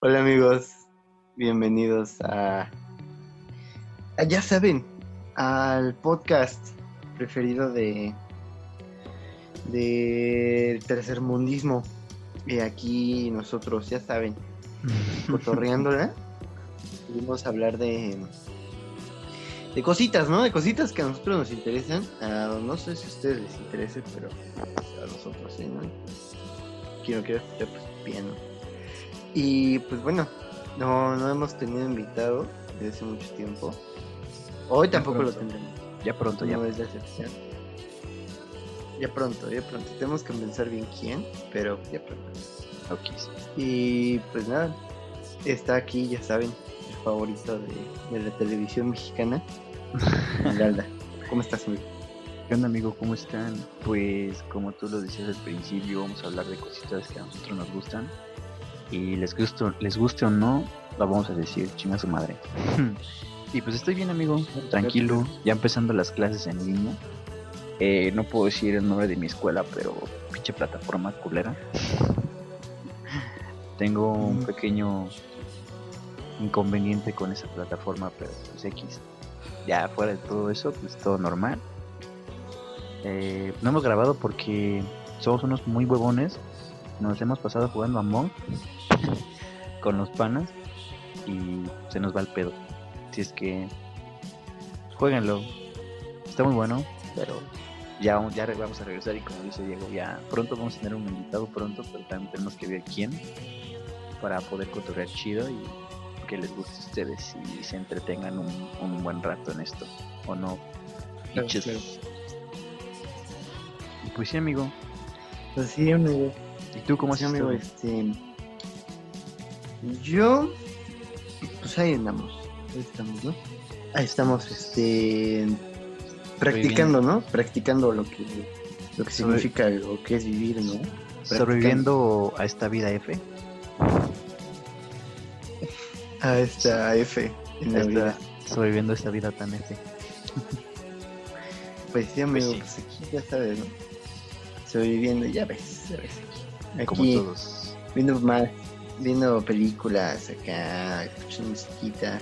Hola amigos, bienvenidos a, a, ya saben, al podcast preferido de de tercermundismo. Y aquí nosotros, ya saben, cotorreándola, vamos a hablar de de cositas, ¿no? De cositas que a nosotros nos interesan. no sé si a ustedes les interese, pero a nosotros sí, ¿no? Quiero que pues bien, Y pues bueno, no, no hemos tenido invitado desde hace mucho tiempo. Hoy tampoco lo tendremos. Ya pronto, ya. No es la excepción. Ya pronto, ya pronto. Tenemos que pensar bien quién, pero ya pronto. Ok. Y pues nada, está aquí, ya saben, el favorito de, de la televisión mexicana. Galda. ¿Cómo estás, amigo? ¿Qué onda, amigo? ¿Cómo están? Pues, como tú lo decías al principio, vamos a hablar de cositas que a nosotros nos gustan. Y les, gusto, les guste o no, la vamos a decir, chinga su madre. y pues estoy bien, amigo, tranquilo, ya empezando las clases en línea. Eh, no puedo decir el nombre de mi escuela, pero pinche plataforma culera. Tengo un pequeño inconveniente con esa plataforma, pero pues X ya fuera de todo eso, pues todo normal. Eh, no hemos grabado porque somos unos muy huevones. Nos hemos pasado jugando a Monk con los panas y se nos va el pedo. Si es que jueguenlo, está muy bueno, pero ya, ya vamos a regresar y como dice Diego, ya pronto vamos a tener un invitado pronto, pero también tenemos que ver quién para poder cotorrear chido y que les guste a ustedes y se entretengan un, buen rato en esto, ¿o no? Y pues sí, amigo. Pues sí, amigo. ¿Y tú cómo sí, amigo? Este... Yo, pues ahí andamos. Ahí estamos, ¿no? Ahí estamos, este... Practicando, ¿no? Practicando lo que, lo que significa lo que es vivir, ¿no? Sobreviviendo a esta vida F a esta F en la vida. Sobreviviendo esta vida tan F. pues sí, amigo, pues, pues aquí ya sabes, ¿no? Sobreviviendo, ya ves, ya ves aquí. Como todos. Viendo más, viendo películas acá, escuchando musiquita.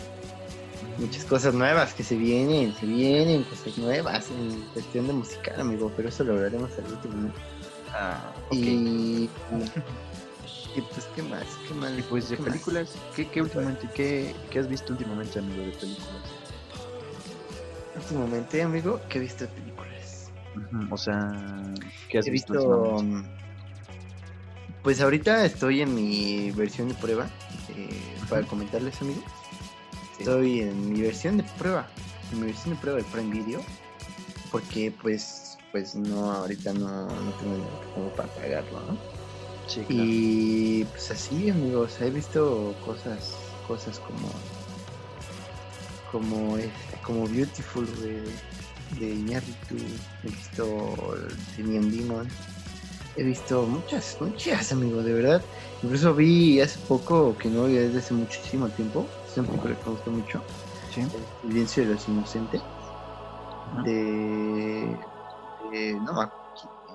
Muchas cosas nuevas que se vienen, se vienen cosas nuevas en cuestión de musical, amigo, pero eso lo hablaremos al último. Ah, Y y pues, ¿qué más? ¿Qué más? Y pues de películas, ¿qué, qué últimamente, qué, qué, has visto últimamente, amigo, de películas? Últimamente, amigo, ¿qué he visto de películas? O sea, ¿qué has he visto? Pues ahorita estoy en mi versión de prueba, eh, para comentarles, amigo. Estoy en mi versión de prueba, en mi versión de prueba de Prime Video, porque pues, pues no, ahorita no, no tengo como para pagarlo, ¿no? Y pues así, amigos, he visto cosas, cosas como como como Beautiful de, de Iñárritu, he visto Neon Demon, he visto muchas, muchas, amigos, de verdad. Incluso vi hace poco, que no vi desde hace muchísimo tiempo, es un poco que me gustó mucho, El silencio de los inocentes, de, de, no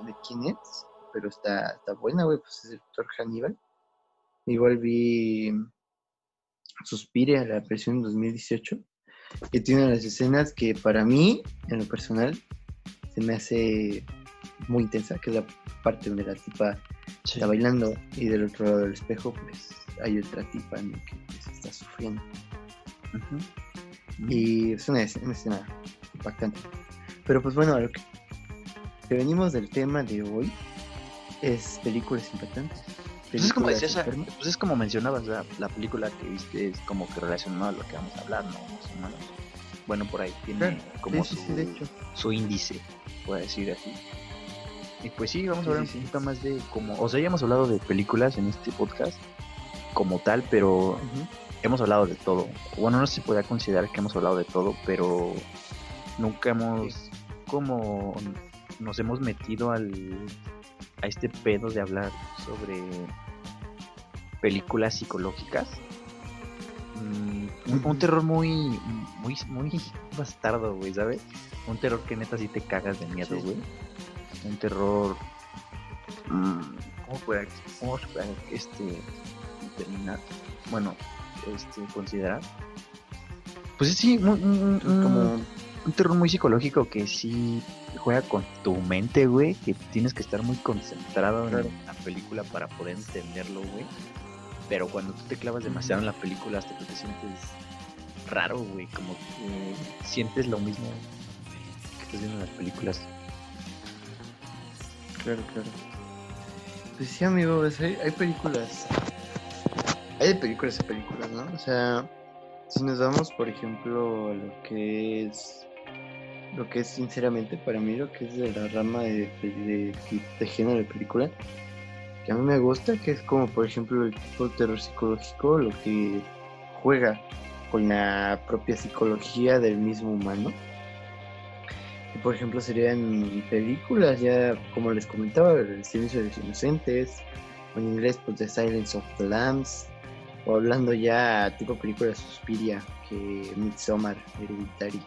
de quién es, pero está, está buena, güey, pues es el doctor Hannibal. Igual vi Suspire a la versión 2018, que tiene las escenas que para mí, en lo personal, se me hace muy intensa, que es la parte donde la tipa está bailando y del otro lado del espejo, pues hay otra tipa en que pues, está sufriendo. Y es una, una, escena impactante. Pero pues bueno, a lo que venimos del tema de hoy, es películas impactantes. Pues es, como pues es como mencionabas, la, película que viste es como que relacionado a lo que vamos a hablar, ¿no? Bueno, por ahí tiene como su, índice, puede decir así. Y pues sí, vamos a hablar un poquito más de como, o sea, ya hemos hablado de películas en este podcast como tal, pero hemos hablado de todo. Bueno, no se puede considerar que hemos hablado de todo, pero nunca hemos como nos hemos metido al a este pedo de hablar sobre películas psicológicas. Mm, un, terror muy, muy, muy bastardo, güey, ¿sabes? Un terror que neta sí te cagas de miedo, güey. Un terror. Mm, ¿Cómo puede, cómo puede este determinar, bueno, este, considerar. Pues sí, un- Como, un terror muy psicológico que sí juega con tu mente, güey, que tienes que estar muy concentrado Claro. en la película para poder entenderlo, güey. Pero cuando tú te clavas demasiado en la película hasta que te sientes raro, güey, como que sientes lo mismo que estás viendo en las películas. Claro, claro. Pues sí, amigo, pues hay, hay películas. Hay películas a películas, ¿no? O sea, si nos vamos, por ejemplo, a lo que es. Lo que es, sinceramente, para mí, lo que es de la rama de, de, de- de género de película, que a mí me gusta, que es como, por ejemplo, el tipo de terror psicológico, lo que juega con la propia psicología del mismo humano. Por ejemplo, serían películas, ya como les comentaba, El silencio de los inocentes, o en inglés, pues The Silence of the Lambs, o hablando ya tipo películas Suspiria, que Midsommar, Hereditary,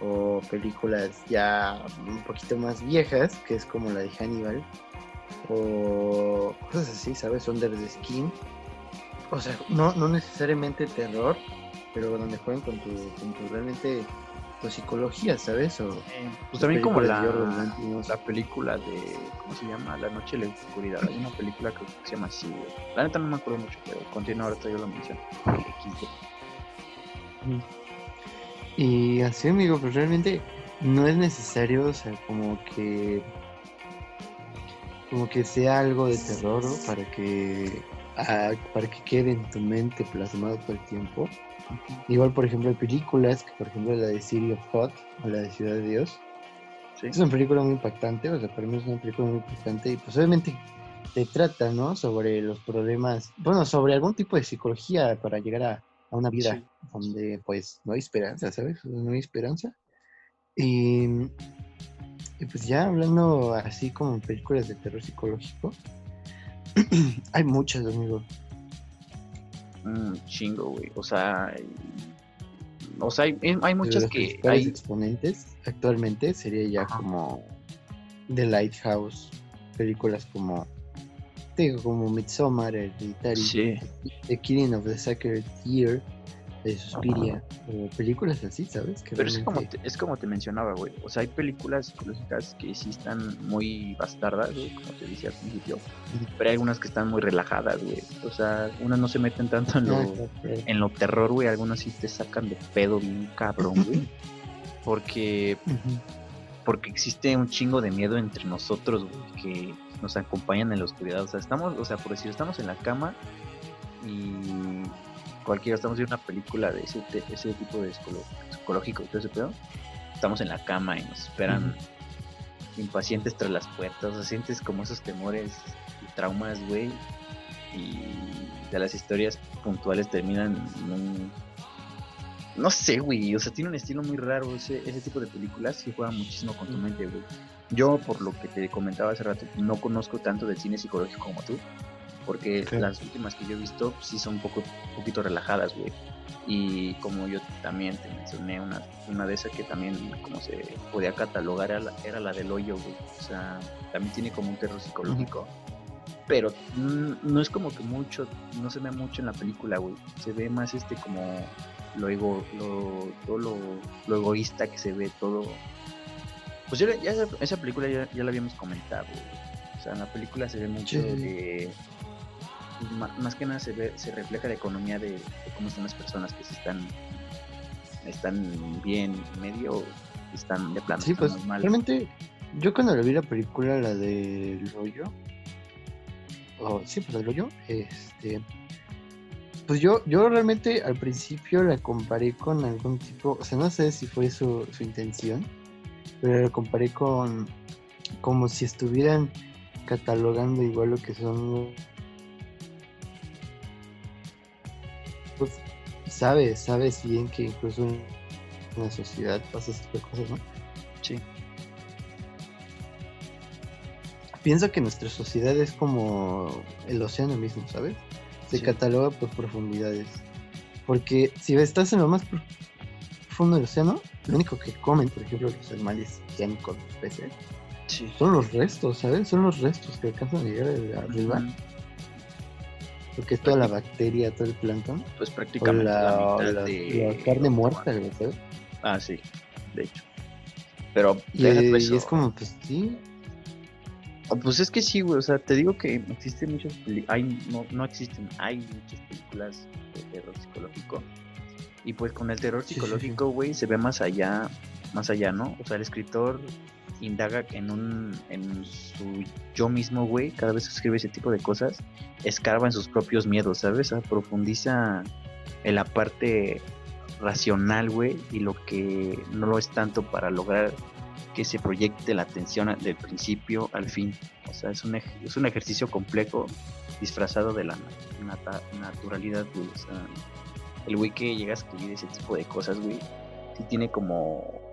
o películas ya un poquito más viejas, que es como la de Hannibal, o cosas así, ¿sabes? Under the Skin. O sea, no, no necesariamente terror, pero donde juegan con tu, con tu realmente tu psicología, ¿sabes? O Pues también como la, la película de, ¿cómo se llama? La noche de la oscuridad. Hay una película que se llama así, güey. La neta no me acuerdo mucho, pero continúa ahorita yo lo menciono. Y así, amigo, pues realmente no es necesario, o sea, como que como que sea algo de terror ¿no? para que ah, para que quede en tu mente plasmado todo el tiempo. Igual, por ejemplo, hay películas, que por ejemplo la de City of God o la de Ciudad de Dios. Sí. Es una película muy impactante, o sea, para mí es una película muy impactante y pues obviamente te trata, ¿no? Sobre los problemas, bueno, sobre algún tipo de psicología para llegar a, a una vida Sí. donde pues no hay esperanza, ¿sabes? No hay esperanza. Y, y pues ya hablando así como películas de terror psicológico, hay muchas, amigo. Un chingo, güey. O sea, hay- o sea, hay, hay muchas los que hay. exponentes actualmente sería ya Ajá. como The Lighthouse, películas como digo, como Midsommar, Hereditary, Sí. The Killing of the Sacred Deer, de Suspiria, o películas así, ¿sabes? Que Pero es como, te, es como te mencionaba, güey. O sea, hay películas psicológicas que sí están muy bastardas, güey, como te decía al principio. Pero hay algunas que están muy relajadas, güey. O sea, unas no se meten tanto en lo, Ah, en lo terror, güey. Algunas sí te sacan de pedo bien cabrón, güey. Porque, porque existe un chingo de miedo entre nosotros, güey, que nos acompañan en la oscuridad. O sea, estamos, o sea, por decir, estamos en la cama y cualquiera, estamos viendo una película de ese, de ese tipo de psicológico y todo ese pedo. Estamos en la cama y nos esperan impacientes tras las puertas. O sientes como esos temores y traumas, güey. Y de las historias puntuales terminan en un... No sé, güey. O sea, tiene un estilo muy raro. Ese, ese tipo de películas sí juega muchísimo con tu mente, güey. Yo, por lo que te comentaba hace rato, no conozco tanto del cine psicológico como tú. Porque las últimas que yo he visto sí son un poco, poquito relajadas, güey. Y como yo también te mencioné, una, una de esas que también como se podía catalogar era la, era la del hoyo, güey. O sea, también tiene como un terror psicológico. Pero mm, no es como que mucho, no se ve mucho en la película, güey. Se ve más este como lo ego, lo, todo lo, lo egoísta que se ve, todo. Pues ya, ya esa, esa película ya, ya la habíamos comentado, güey. O sea, en la película se ve mucho Sí. de más que nada se ve, se refleja la economía de, de cómo están las personas que se están están bien medio están de plano Sí, están pues realmente yo cuando le vi la película, la del hoyo, o sí, pues del hoyo, este, pues yo, yo realmente al principio la comparé con algún tipo, o sea, no sé si fue su, su intención, pero la comparé con como si estuvieran catalogando igual lo que son pues sabes, sabes bien que incluso en la sociedad pasa este tipo de cosas, ¿no? sí Pienso que nuestra sociedad es como el océano mismo, ¿sabes? Se Sí. cataloga por profundidades. Porque si estás en lo más profundo del océano, lo único que comen, por ejemplo, los animales oceánicos, los peces, sí son los restos, ¿sabes? Son los restos que alcanzan a llegar arriba. Ujú. Lo que es toda la bacteria, todo el plancton. Pues prácticamente la, la, o mitad la- de... la carne muerta, güey, ¿sabes? Ah, sí, de hecho. Pero Y, es como, pues sí. Ah, Pues es que sí, güey, o sea, te digo que existen muchas películas, no, no existen, hay muchas películas de terror psicológico. Y pues con el terror Sí, sí, sí. psicológico, güey, se ve más allá, más allá, ¿no? O sea, el escritor indaga en un, en su yo mismo, güey, cada vez que escribe ese tipo de cosas, escarba en sus propios miedos, ¿sabes? Profundiza en la parte racional, güey, y lo que no lo es tanto para lograr que se proyecte la atención del principio al fin. O sea, es un, es un ejercicio complejo disfrazado de la naturalidad, güey. O sea, el güey que llega a escribir ese tipo de cosas, güey, sí tiene como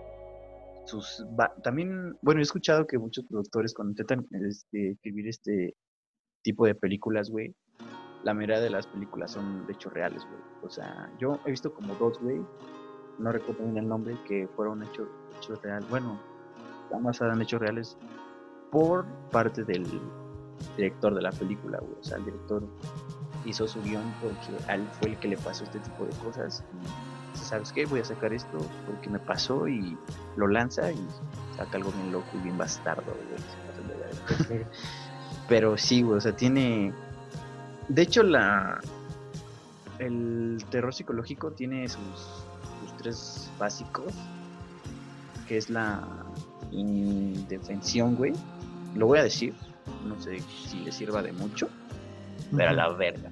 sus... También, bueno, he escuchado que muchos productores cuando intentan este, escribir este tipo de películas, güey, la mayoría de las películas son de hechos reales, güey. O sea, yo he visto como dos, güey, no recuerdo bien el nombre, que fueron hechos hechos reales. Bueno, están basadas en hechos reales por parte del director de la película, güey. O sea, el director hizo su guion porque él fue el que le pasó este tipo de cosas. Y ¿sabes qué? Voy a sacar esto porque me pasó y lo lanza y saca algo bien loco y bien bastardo, güey. Pero sí, güey, o sea, tiene... De hecho, la... El terror psicológico tiene sus, sus tres básicos, que es la indefensión, güey. Lo voy a decir, no sé si le sirva de mucho, pero a la verga.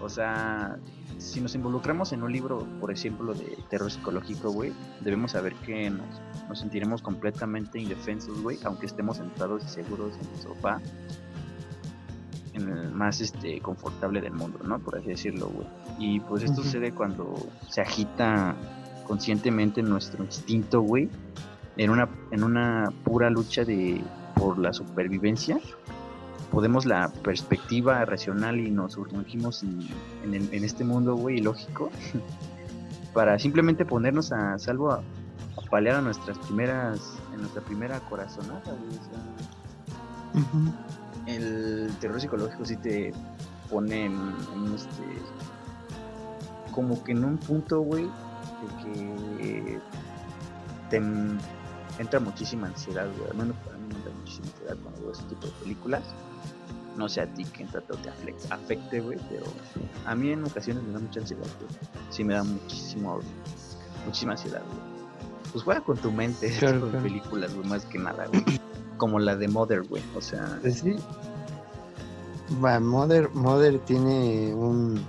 O sea, si nos involucramos en un libro, por ejemplo, de terror psicológico, güey, debemos saber que nos, nos sentiremos completamente indefensos, güey, aunque estemos sentados y seguros en el sofá, en el más este confortable del mundo, ¿no? Por así decirlo, güey. Y pues esto Ujú. sucede cuando se agita conscientemente nuestro instinto, güey, en una, en una pura lucha de por la supervivencia podemos la perspectiva racional y nos sumergimos en, en, el- en este mundo, güey, ilógico, para simplemente ponernos a salvo a, a paliar a nuestras primeras, en nuestra primera corazonada, güey. o sea, Ujú. el terror psicológico sí te pone en, este como que en un punto, güey, de que te en- entra muchísima ansiedad, güey. Al menos para mí me entra muchísima ansiedad cuando veo ese tipo de películas. No sé a ti que entra o te afecte, güey, pero a mí en ocasiones me da mucha ansiedad, güey. Sí me da muchísimo, muchísima ansiedad, güey. Pues juega con tu mente Claro, películas, güey, más que nada, güey. Como la de Mother, güey. O sea, Pues sí. Va, Mother, Mother tiene un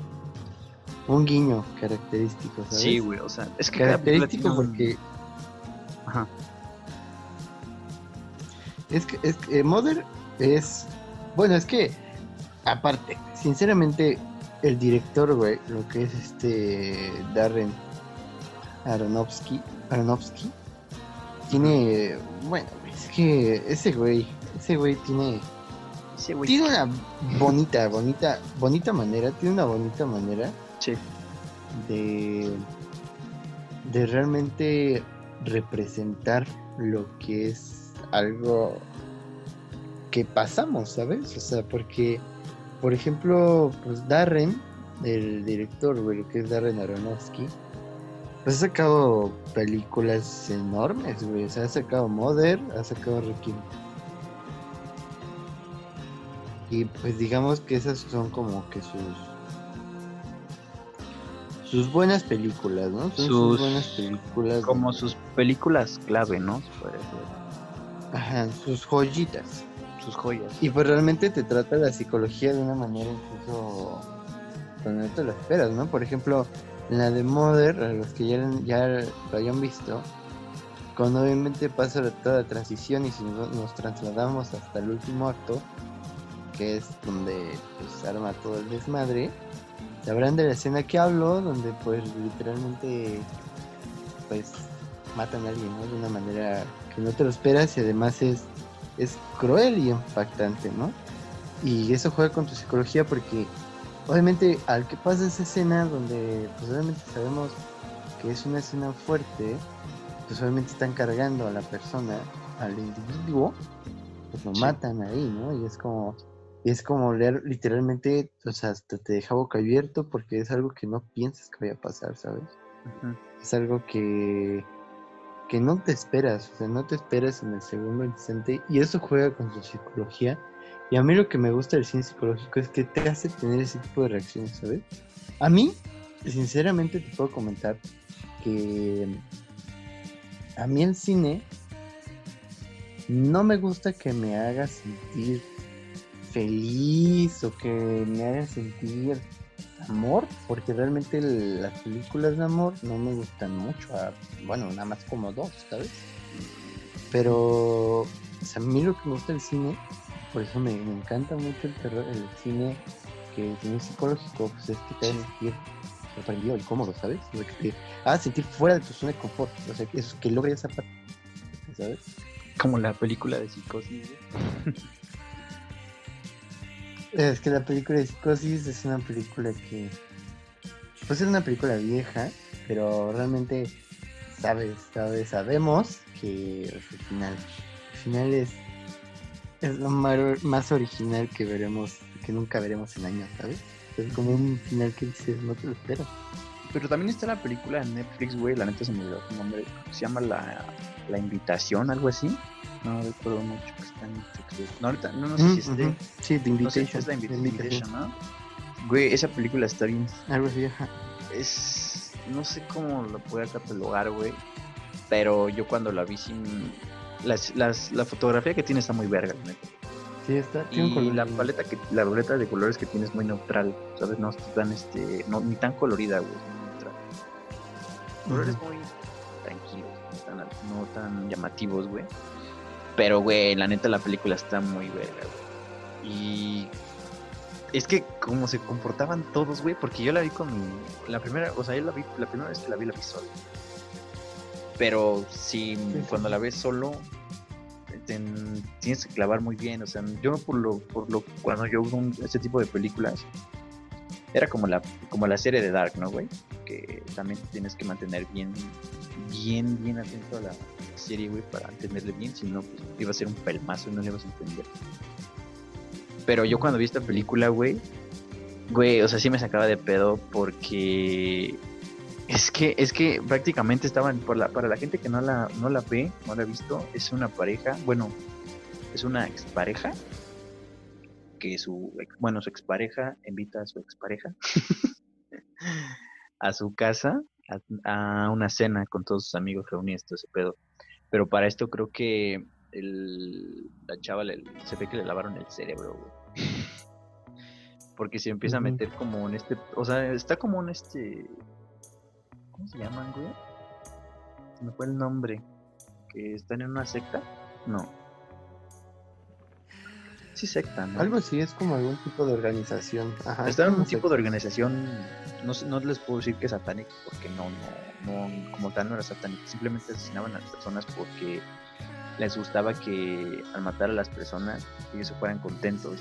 un guiño característico, ¿sabes? Sí, güey, o sea, es que característico porque Ajá, es que es que eh, Mother es bueno, es que aparte, sinceramente el director, güey, lo que es este Darren Aronofsky, Aronofsky tiene bueno, es que ese güey, ese güey tiene ese güey. tiene una bonita, bonita, bonita manera, tiene una bonita manera Sí, de, de realmente representar lo que es algo que pasamos, ¿sabes? O sea, porque, por ejemplo, pues Darren, el director, güey, que es Darren Aronofsky, pues ha sacado películas enormes, güey. O sea, ha sacado Mother, ha sacado Requiem. Y pues digamos que esas son como que sus sus buenas películas, ¿no? Son sus, Sus- buenas películas. como sus películas clave, ¿no? Ajá, sus joyitas. Sus joyas. Y pues realmente te trata la psicología de una manera incluso cuando no te lo esperas, ¿no? Por ejemplo, en la de Mother, a los que ya, ya lo hayan visto, cuando obviamente pasa toda la transición y si nos, nos trasladamos hasta el último acto, que es donde pues arma todo el desmadre, sabrán de la escena que hablo, donde pues literalmente pues matan a alguien, ¿no? De una manera que no te lo esperas y además es es cruel y impactante, ¿no? Y eso juega con tu psicología porque obviamente al que pasa esa escena donde pues obviamente sabemos que es una escena fuerte, pues obviamente están cargando a la persona, al individuo, pues lo Sí. matan ahí, ¿no? Y es como, Y es como leer literalmente, o sea, hasta te deja boca abierto porque es algo que no piensas que vaya a pasar, ¿sabes? Es algo que, que no te esperas, o sea, no te esperas en el segundo instante y eso juega con su psicología. Y a mí lo que me gusta del cine psicológico es que te hace tener ese tipo de reacciones, ¿sabes? A mí, sinceramente, te puedo comentar que a mí el cine no me gusta que me haga sentir feliz o que me haga sentir amor, porque realmente las películas de amor no me gustan mucho. bueno, nada más como dos, ¿sabes? Pero a mí lo que me gusta del cine, por eso me, encanta mucho el, terror, el cine que tiene psicológico, pues es que te hace sentir sorprendido y cómodo, ¿sabes? que te haga sentir fuera de tu zona de confort, o sea, que, eso, que logre esa parte, ¿sabes? Como la película de psicosis. Es que la película de Psicosis es una película que. Pues es una película vieja, pero realmente sabes, sabes, sabemos que el final, el final es, es lo más original que veremos, que nunca veremos en años, ¿sabes? Es como un final que dices, no te lo esperas. Pero también está la película en Netflix, güey, la neta se me olvidó su nombre, se llama La, la Invitación, algo así. No recuerdo mucho que está en Netflix. No, ahorita, no, no sé si esté. Sí, The Invitation. No sé, es la Invitation, ¿no? Güey, esa película está bien. Algo así, Es. No sé cómo lo pueda catalogar, güey. Pero yo cuando la vi sin. Las, las, la fotografía que tiene está muy verga, neta. Sí, está. y la paleta que la paleta de colores que tiene es muy neutral, ¿sabes? No tan este, no, ni tan colorida, güey, neutral. Colores muy tranquilos, no tan, llamativos, güey. Pero, güey, la neta la película está muy verga, güey. Y es que como se comportaban todos, güey, porque yo la vi con. La primera, o sea, yo la vi, la primera vez que la vi la vi solo. Pero si cuando la ves solo, tienes que clavar muy bien. O sea, yo por lo, por lo, cuando yo veo este tipo de películas, era como la, como la serie de Dark, ¿no, güey? Que también tienes que mantener bien, bien, bien atento a la serie, güey, para entenderle bien, si no, pues iba a ser un pelmazo y no le ibas a entender. Pero yo cuando vi esta película, güey, güey, o sea, sí me sacaba de pedo porque es que, es que prácticamente estaban, por la, para la gente que no la, no la ve, no la ha visto, es una pareja, bueno, es una expareja que su, bueno, su expareja invita a su expareja a su casa a, una cena con todos sus amigos reunidos, todo ese pedo. Pero para esto creo que el, la chava se ve que le lavaron el cerebro, güey. Porque se empieza a meter como en este, o sea, está como en este, ¿cómo se llaman, güey? Se me fue el nombre. Que están en una secta. No, sí secta, ¿no? Algo así, es como algún tipo de organización. Ajá, en un tipo de organización, no, no les puedo decir que es satánico, porque no, no, no, como tal no era satánico, simplemente asesinaban a las personas porque les gustaba que al matar a las personas ellos se fueran contentos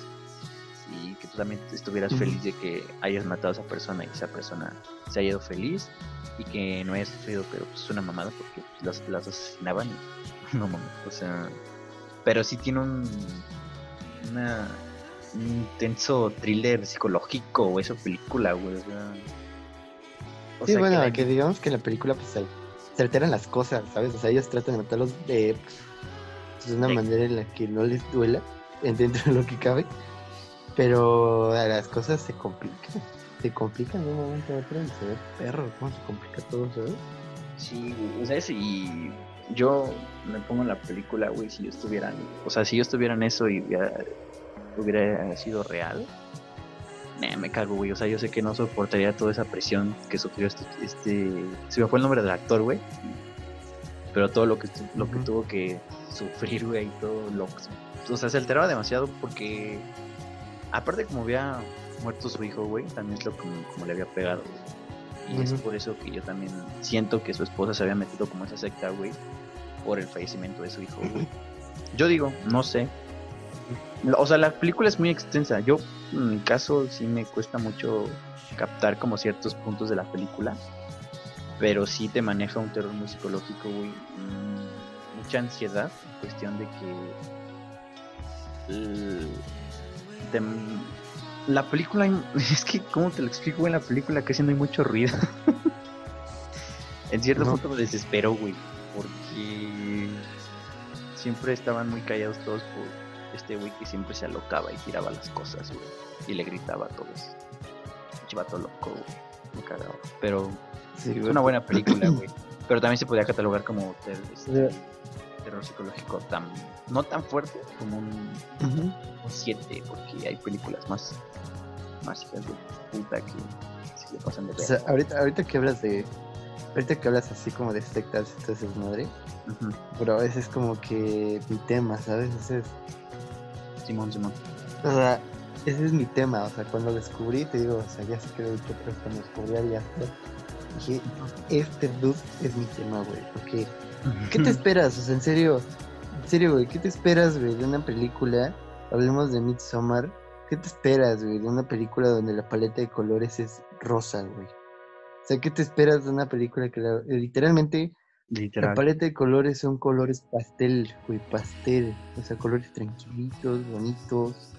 y que tú también estuvieras feliz de que hayas matado a esa persona y esa persona se haya ido feliz y que no haya sufrido, pero pues es una mamada porque las, las asesinaban y no mames, o sea, pero sí tiene un una, un intenso thriller psicológico o esa película, güey. O sí, bueno, que, digamos que en la película pues se, alteran las cosas, ¿sabes? O sea, ellos tratan de matarlos de, pues, de una manera en la que no les duela, dentro de lo que cabe. Pero las cosas se complican. Se complican de un momento a otro y se ve perro, cómo se complica todo, ¿sabes? Sí, o sea, y yo me pongo en la película, güey, si yo estuviera, o sea, si yo estuviera en eso y hubiera, sido real, me cago, güey, o sea, yo sé que no soportaría toda esa presión que sufrió este, este, se me fue el nombre del actor, güey, pero todo lo que, lo que tuvo que sufrir, güey, y todo lo, o sea, se alteraba demasiado porque, aparte como había muerto su hijo, güey, también es lo como, como le había pegado, y es por eso que yo también siento que su esposa se había metido como esa secta, güey, por el fallecimiento de su hijo, Yo digo, no sé. O sea, la película es muy extensa. Yo, en mi caso, sí me cuesta mucho captar como ciertos puntos de la película. Pero sí te maneja un terror muy psicológico, güey. Mm, mucha ansiedad, cuestión de que la película, es que, ¿cómo te lo explico? En la película casi no hay mucho ruido. en cierto punto me desesperó, güey, porque siempre estaban muy callados todos por este güey que siempre se alocaba y tiraba las cosas, güey, y le gritaba a todos. Chivato loco, güey, me cagaba. Pero sí, es una buena película, güey. Pero también se podía catalogar como este, terror psicológico tan no tan fuerte como un 7, porque hay películas más más hijas de puta que se le pasan de o sea, ahorita, ahorita que hablas de ahorita que hablas así como de sectas estás es madre pero a veces es como que mi tema sabes ese es Simón Simón. O sea ese es mi tema o sea cuando descubrí te digo o sea ya sé que lo he dicho pero cuando descubrí ya dije este dude es mi tema güey porque ¿qué te esperas? o sea en serio serio güey ¿qué te esperas güey de una película hablemos de Midsommar ¿Qué te esperas, güey, de una película donde la paleta de colores es rosa, güey? O sea, ¿qué te esperas de una película que literalmente la paleta de colores son colores pastel, güey, pastel. O sea, colores tranquilitos, bonitos,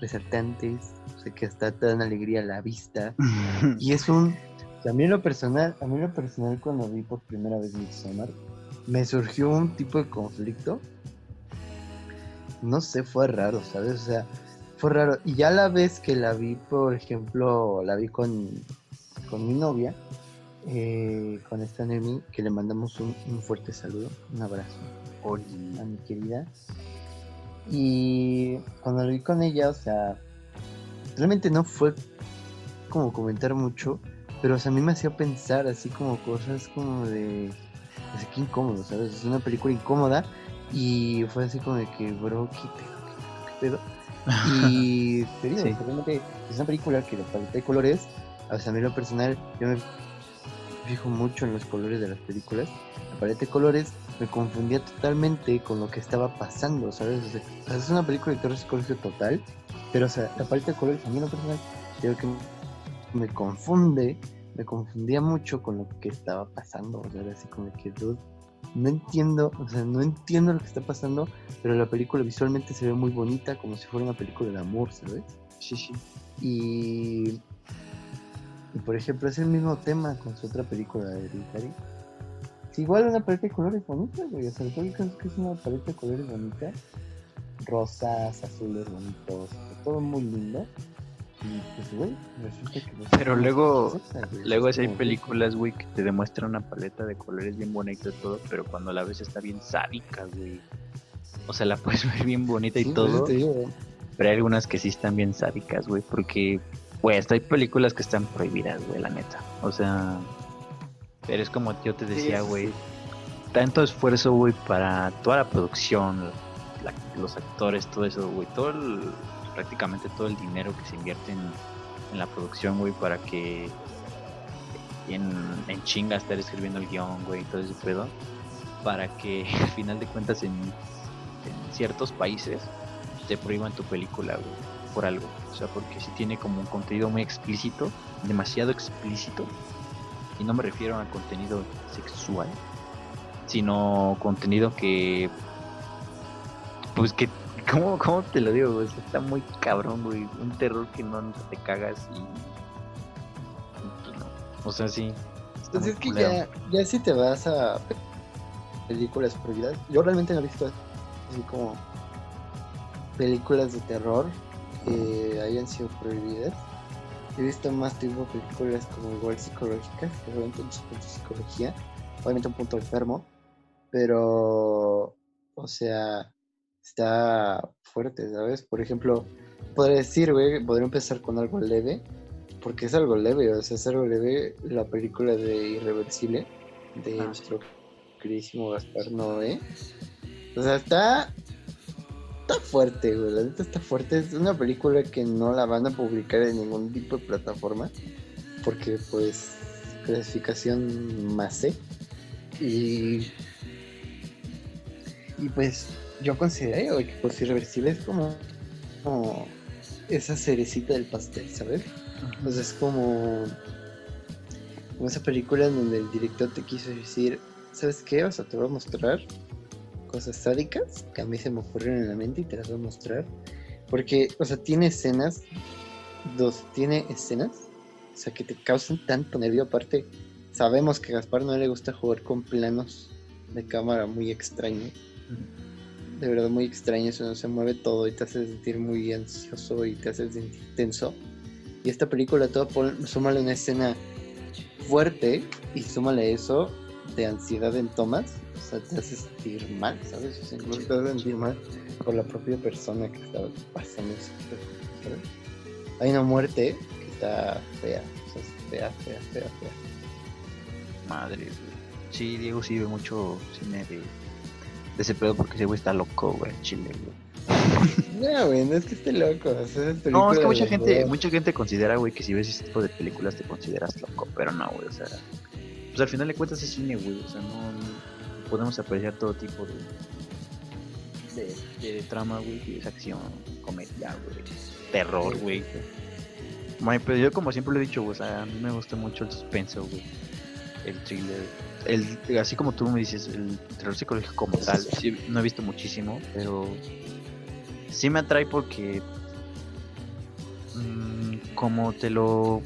resaltantes, o sea, que hasta te dan alegría a la vista. y es un... También lo personal, a mí lo personal cuando vi por primera vez Midsommar, me surgió un tipo de conflicto. No sé, fue raro, ¿sabes? O sea, fue raro. Y ya la vez que la vi, por ejemplo, la vi con, con mi novia, eh, con esta Nemi, que le mandamos un, fuerte saludo, un abrazo a mi querida. Y cuando la vi con ella, o sea, realmente no fue como comentar mucho, pero o sea, a mí me hacía pensar así como cosas como de, así que incómodo, ¿sabes? Es una película incómoda y fue así como de que, bro, ¿qué pedo? ¿Qué pedo? Y te digo, realmente es una película que la paleta de colores, o sea, a mí lo personal, yo me fijo mucho en los colores de las películas. La paleta de colores me confundía totalmente con lo que estaba pasando, ¿sabes? O sea, es una película de terror psicológico total, pero o sea, la paleta de colores a mí lo personal, creo que me confunde, me confundía mucho con lo que estaba pasando, o sea, así como que, dude, no entiendo, o sea, no entiendo lo que está pasando, pero la película visualmente se ve muy bonita, como si fuera una película de amor, ¿sabes? Sí, sí. Y, y por ejemplo, es el mismo tema con su otra película de Hereditary. Es igual una paleta de colores bonita, güey. O sea, creo que es una paleta de colores bonita. Rosas, azules bonitos, todo muy lindo. Pues, Pero luego, luego hay películas, güey, que te demuestran una paleta de colores bien bonita y todo, pero cuando la ves está bien sádica, güey. O sea, la puedes ver bien bonita y todo. pero hay algunas que sí están bien sádicas, güey, porque, güey, hasta hay películas que están prohibidas, güey, la neta. O sea, pero es como yo te decía, güey, tanto esfuerzo, güey, para toda la producción, los actores, todo eso, güey, todo el prácticamente todo el dinero que se invierte en, la producción, güey, para que en, en, chinga estar escribiendo el guion, güey, todo ese pedo, para que al final de cuentas en, ciertos países te prohíban tu película, güey, por algo. O sea, porque si tiene como un contenido muy explícito, demasiado explícito, y no me refiero a contenido sexual, sino contenido que pues que ¿Cómo, ¿Cómo te lo digo, güey? Está muy cabrón, güey. Un terror que no te cagas y. O sea, sí. Entonces pues es que ya, ya si te vas a películas prohibidas, yo realmente no he visto así como películas de terror que hayan sido prohibidas. He visto más tipo películas como igual psicológicas, obviamente un punto de psicología, obviamente un punto enfermo, pero, o sea, está fuerte, ¿sabes? Por ejemplo, podría decir, güey, podría empezar con algo leve, porque es algo leve, o sea, es algo leve la película de Irreversible de ah. nuestro queridísimo Gaspar Noé. O sea, está está fuerte, güey, la neta está fuerte. Es una película que no la van a publicar en ningún tipo de plataforma, porque pues clasificación más C. Y y pues yo considero que pues irreversible es como, como esa cerecita del pastel, ¿sabes? Pues es como, como esa película en donde el director te quiso decir, ¿sabes qué? O sea, te voy a mostrar cosas sádicas que a mí se me ocurrieron en la mente y te las voy a mostrar Porque, o sea, tiene escenas, dos, tiene escenas, o sea, que te causan tanto nervio. Aparte, sabemos que a Gaspar no le gusta jugar con planos de cámara muy extraños. De verdad, muy extraños, no se mueve todo y te hace sentir muy ansioso y te hace sentir tenso. Y esta película, todo, súmale una escena fuerte y súmale eso de ansiedad en tomas, o sea, te hace sentir mal, ¿sabes? O sea, incluso te hace sentir mal por la propia persona que estaba pasando eso, ¿sabes? Hay una muerte que está fea, o sea, fea, fea, fea, fea. Madre, Sí, Diego sí ve mucho cine de, de ese pedo porque ese güey está loco, güey, chile, güey. No, güey, no es que esté loco. no, es que mucha gente, mucha gente considera, güey, que si ves ese tipo de películas te consideras loco, pero no, güey, o sea, pues al final de cuentas es cine, güey, o sea, no, podemos apreciar todo tipo de, de, trama, güey, es acción, comedia, güey, terror, güey. Pero yo como siempre lo he dicho, güey, o sea, a mí me gusta mucho el suspenso, güey, el thriller, el, así como tú me dices, el terror psicológico como tal, sí, no he visto muchísimo, pero sí me atrae porque mmm, como te lo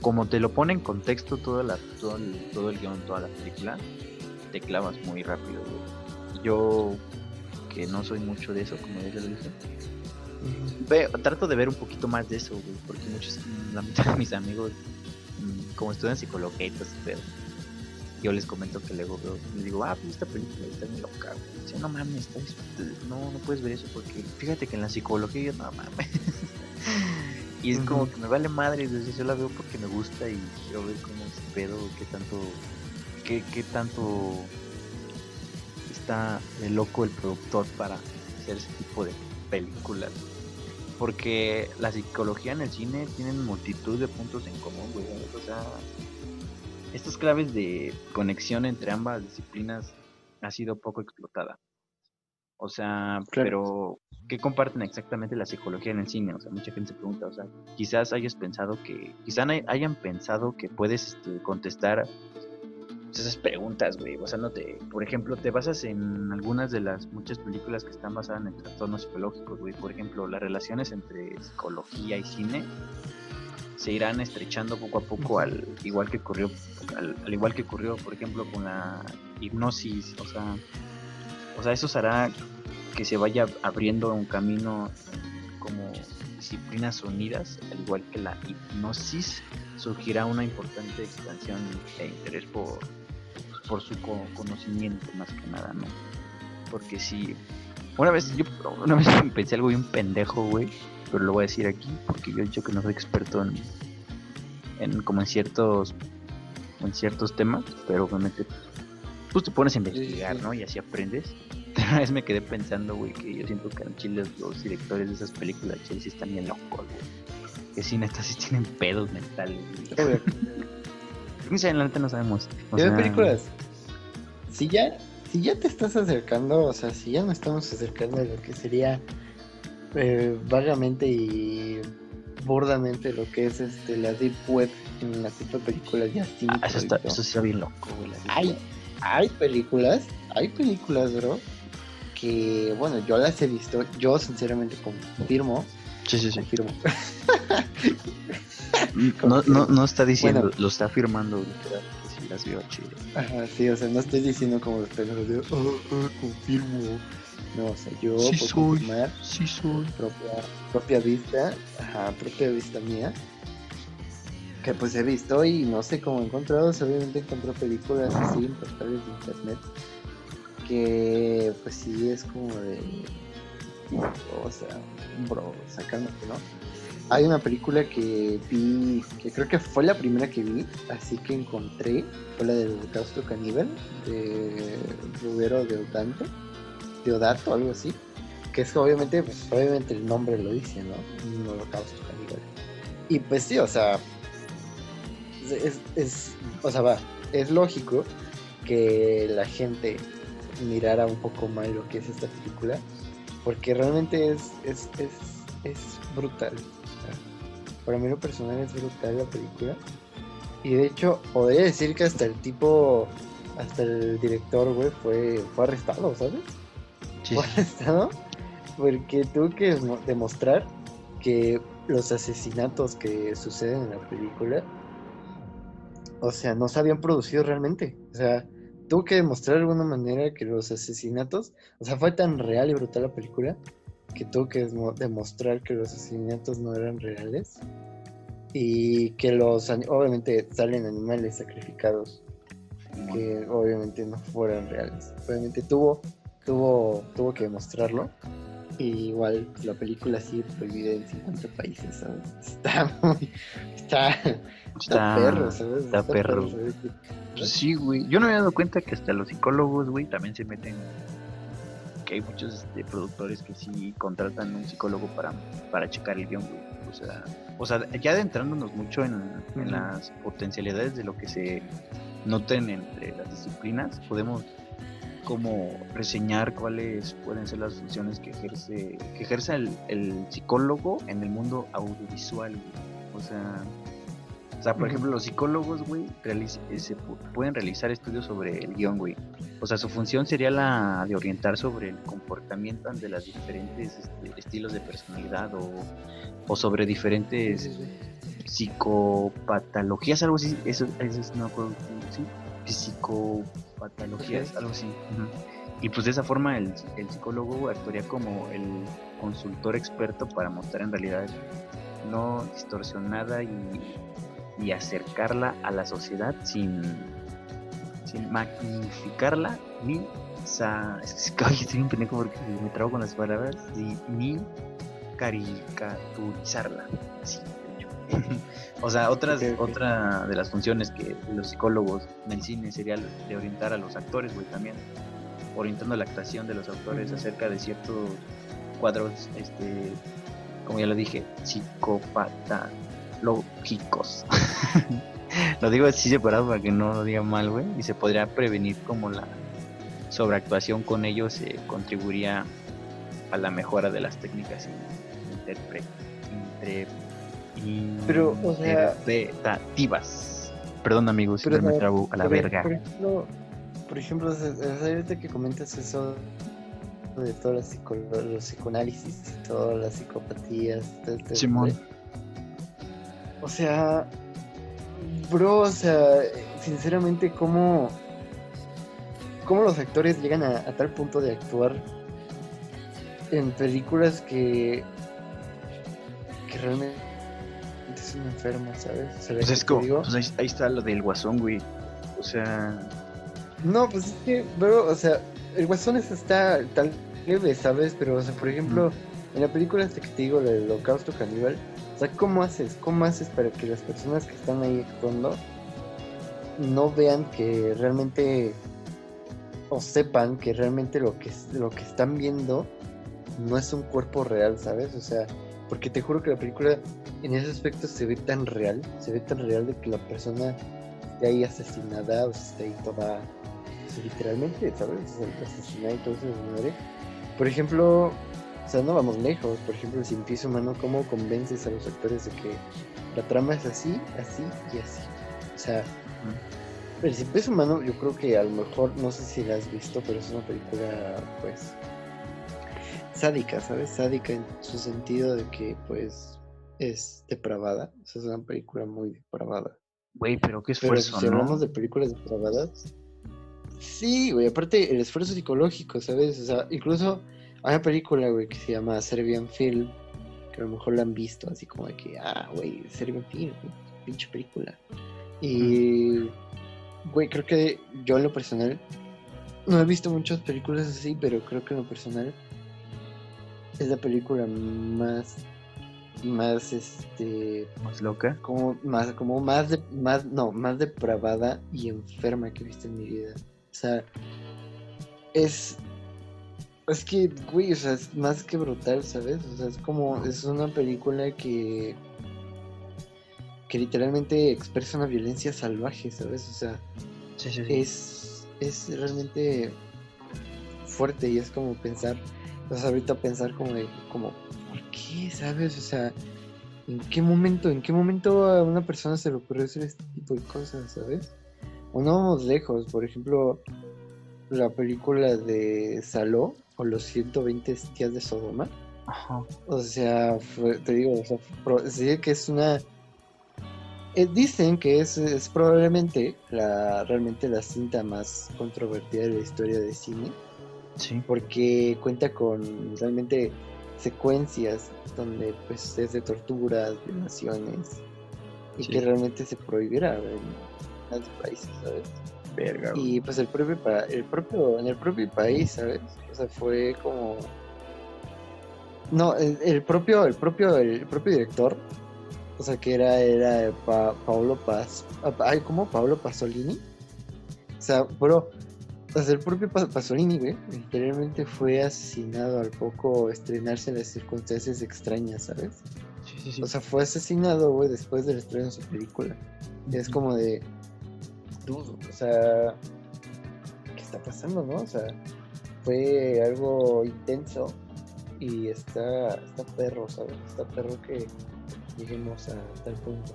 como te lo pone en contexto toda la, todo, el, todo el guion, toda la película, te clavas muy rápido. Yo, que no soy mucho de eso, como ya lo dije, trato de ver un poquito más de eso, porque muchos, la mitad de mis amigos, mm, como estudian psicología y todo yo les comento que luego veo, les digo, ah, pues esta película está muy loca, Dice, no mames, no, no puedes ver eso porque fíjate que en la psicología yo no mames. y es como que me vale madre, entonces yo la veo porque me gusta y quiero ver cómo es pedo, qué tanto, qué, qué tanto está de loco el productor para hacer ese tipo de películas. Porque la psicología en el cine tienen multitud de puntos en común, güey. O sea, estas claves de conexión entre ambas disciplinas ha sido poco explotada. O sea, pero ¿qué comparten exactamente la psicología en el cine? O sea, mucha gente se pregunta, o sea, quizás hayas pensado que, quizás hayan pensado que puedes este, contestar esas preguntas, güey. O sea, no te, por ejemplo, te basas en algunas de las muchas películas que están basadas en trastornos psicológicos, güey. Por ejemplo, las relaciones entre psicología y cine se irán estrechando poco a poco al igual que ocurrió al, igual que ocurrió por ejemplo con la hipnosis o sea o sea eso hará que se vaya abriendo un camino como disciplinas unidas al igual que la hipnosis surgirá una importante expansión de interés por por su conocimiento más que nada no porque si una vez yo una vez pensé algo bien pendejo güey pero lo voy a decir aquí porque yo he dicho que no soy experto en, en como en ciertos en ciertos temas, pero obviamente pues te pones a investigar, ¿no? Y así aprendes. Pero una vez me quedé pensando, güey, que yo siento que en Chile los directores de esas películas de Chile sí están bien locos, güey. Que sí, neta, sí tienen pedos mentales. en la neta no sabemos. O películas? Si ya, si ya te estás acercando, o sea, si ya no estamos acercando a lo que sería eh, vagamente y burdamente lo que es este la deep web en la tipo de películas ya ah, eso, está, eso bien loco hay hay películas hay películas bro que bueno yo las he visto yo sinceramente confirmo sí sí sí. confirmo. No, no, no está diciendo lo está afirmando literal las vio chile ajá sí o sea no estoy diciendo como los pelos de oh, oh, confirmo no, o sea, yo sí por soy, sí soy. Propia, propia vista, ajá, propia vista mía, que pues he visto y no sé cómo he encontrado, obviamente encontró películas así en portales de internet, que pues sí es como de, o sea, bro, sacándote, ¿no? Hay una película que vi, que creo que fue la primera que vi, así que encontré, fue la del Holocausto Caníbal, de Rubero de Dante Deodato, algo así. Que es obviamente, pues obviamente el nombre lo dice, ¿no? Un holocausto caníbal. Y pues sí, o sea, es, es, o sea, va, es lógico que la gente mirara un poco mal lo que es esta película, porque realmente es, es, es, es brutal. Para mí lo personal es brutal la película. Y de hecho, podría decir que hasta el tipo, hasta el director, güey, fue, fue arrestado, ¿sabes? Sí. estado porque tuvo que demostrar que los asesinatos que suceden en la película, o sea, no se habían producido realmente. O sea, tuvo que demostrar de alguna manera que los asesinatos, o sea, fue tan real y brutal la película que tuvo que demostrar que los asesinatos no eran reales y que los, obviamente, salen animales sacrificados que obviamente no fueran reales. Obviamente tuvo, tuvo, tuvo que demostrarlo. Y igual la película sigue prohibida en 50 países, ¿sabes? Está muy. Está, está, perro, ¿sabes? Está, perro. Sí, güey. Yo no me he dado cuenta que hasta los psicólogos, güey, también se meten. Hay muchos este, productores que sí contratan un psicólogo para, para checar el guion, güey. O sea, o sea, ya adentrándonos mucho en, en las potencialidades de lo que se noten entre las disciplinas, podemos como reseñar cuáles pueden ser las funciones que ejerce que ejerce el, psicólogo en el mundo audiovisual. O sea, o sea, por ejemplo, los psicólogos, güey, se pueden realizar estudios sobre el guion, güey. O sea, su función sería la de orientar sobre el comportamiento de las diferentes este, estilos de personalidad o, o sobre diferentes psicopatologías, algo así. Eso, eso es, no acuerdo, ¿sí? Psicopatologías, algo así. Y pues de esa forma el, el, psicólogo actuaría como el consultor experto para mostrar en realidad no distorsionada y, y acercarla a la sociedad sin, sin magnificarla ni sa, es que estoy un pendejo porque me trago con las palabras y, ni caricaturizarla. Así. o sea, otras, otra de las funciones que los psicólogos en el cine sería de orientar a los actores, güey, también. Orientando la actuación de los actores acerca de ciertos cuadros, este, como ya lo dije, psicopatológicos. lo digo así separado para que no lo diga mal, güey. Y se podría prevenir como la sobreactuación con ellos se contribuiría a la mejora de las técnicas interpretativas pero, o sea. Interpretativas. Perdón, amigos, pero me trabo a la verga. Por ejemplo, por ejemplo, ahorita que comentas eso de todos los, psicoanálisis todas las psicopatías. Simón. O sea, bro, o sea, sinceramente, ¿cómo, cómo los actores llegan a, a tal punto de actuar en películas que, que realmente es un enfermo, ¿sabes? pues es como, pues ahí, está lo del guasón, güey. O sea. No, pues es que, bro, o sea, el guasón está tal leve, ¿sabes? Pero, o sea, por ejemplo, en la película este que te digo, del holocausto caníbal, o sea, ¿cómo haces? ¿Cómo haces para que las personas que están ahí actuando no vean que realmente o sepan que realmente lo que lo que están viendo no es un cuerpo real, ¿sabes? O sea, porque te juro que la película en ese aspecto se ve tan real, se ve tan real de que la persona esté ahí asesinada, o sea, esté ahí toda, literalmente, ¿sabes? asesinada y todo se muere. Por ejemplo, o sea, no vamos lejos, por ejemplo, el simplicio humano, ¿cómo convences a los actores de que la trama es así, así y así? O sea, el simplicio humano, yo creo que a lo mejor, no sé si la has visto, pero es una película, pues, sádica, ¿sabes? Sádica en su sentido de que, pues, es depravada. O sea, es una película muy depravada. Güey, pero qué esfuerzo, si hablamos de películas depravadas, sí, güey, aparte el esfuerzo psicológico, ¿sabes? O sea, incluso hay una película, güey, que se llama Serbian Film, que a lo mejor la han visto, así como de que, ah, güey, Serbian Film, pinche película. Y, güey, creo que yo en lo personal, no he visto muchas películas así, pero creo que en lo personal es la película más más este más loca como más como más de, más no más depravada y enferma que he visto en mi vida o sea es es que güey o sea es más que brutal sabes o sea es como es una película que que literalmente expresa una violencia salvaje sabes o sea es es realmente fuerte y es como pensar vas ahorita a pensar como de, como, ¿por qué? ¿Sabes? O sea, ¿en qué momento, en qué momento a una persona se le ocurrió hacer este tipo de cosas, ¿sabes? O no vamos lejos, por ejemplo, la película de Saló, o los 120 días de Sodoma. Ajá. O sea, fue- te digo, o sea, pro- se dice que es una... eh, dicen que es, es probablemente la realmente la cinta más controvertida de la historia de cine, Sí. porque cuenta con realmente secuencias donde pues es de torturas, violaciones, y Sí. que realmente se prohibiera en los países, ¿sabes? Verga. Y pues el propio, el propio, en el propio país, ¿sabes? O sea, fue como... No, el, el propio, el propio, el propio director, o sea, que era, era Pa- Paolo Paz, ah, ay, ¿cómo? Paolo Pasolini. O sea, bro, o sea, el propio Pa- Pasolini, güey, literalmente fue asesinado al poco estrenarse en las circunstancias extrañas, ¿sabes? Sí, sí, sí. O sea, fue asesinado, güey, después del estreno de su película. Y es como de. Dudo, o sea. ¿Qué está pasando, no? O sea, fue algo intenso. Y está, está perro, ¿sabes? Está perro que lleguemos a tal punto.